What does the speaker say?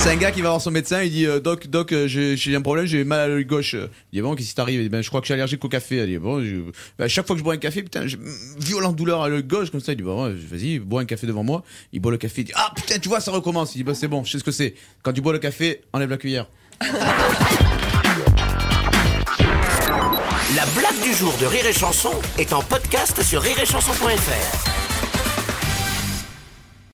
C'est un gars qui va voir son médecin, il dit euh, Doc, doc, euh, j'ai un problème, j'ai mal à l'œil gauche. Il dit Bon, qu'est-ce qui t'arrive? Ben, je crois que je suis allergique au café. Il dit Bon, je- ben, à chaque fois que je bois un café, putain, j'ai violente douleur à l'œil gauche, comme ça. Il dit Bon, vas-y, bois un café devant moi. Il boit le café, il dit Ah putain, tu vois, ça recommence. Il dit Bah, c'est bon, je sais ce que c'est. Quand tu bois le café, enlève la cuillère. La blague du jour de Rire et Chanson est en podcast sur rireetchanson.fr.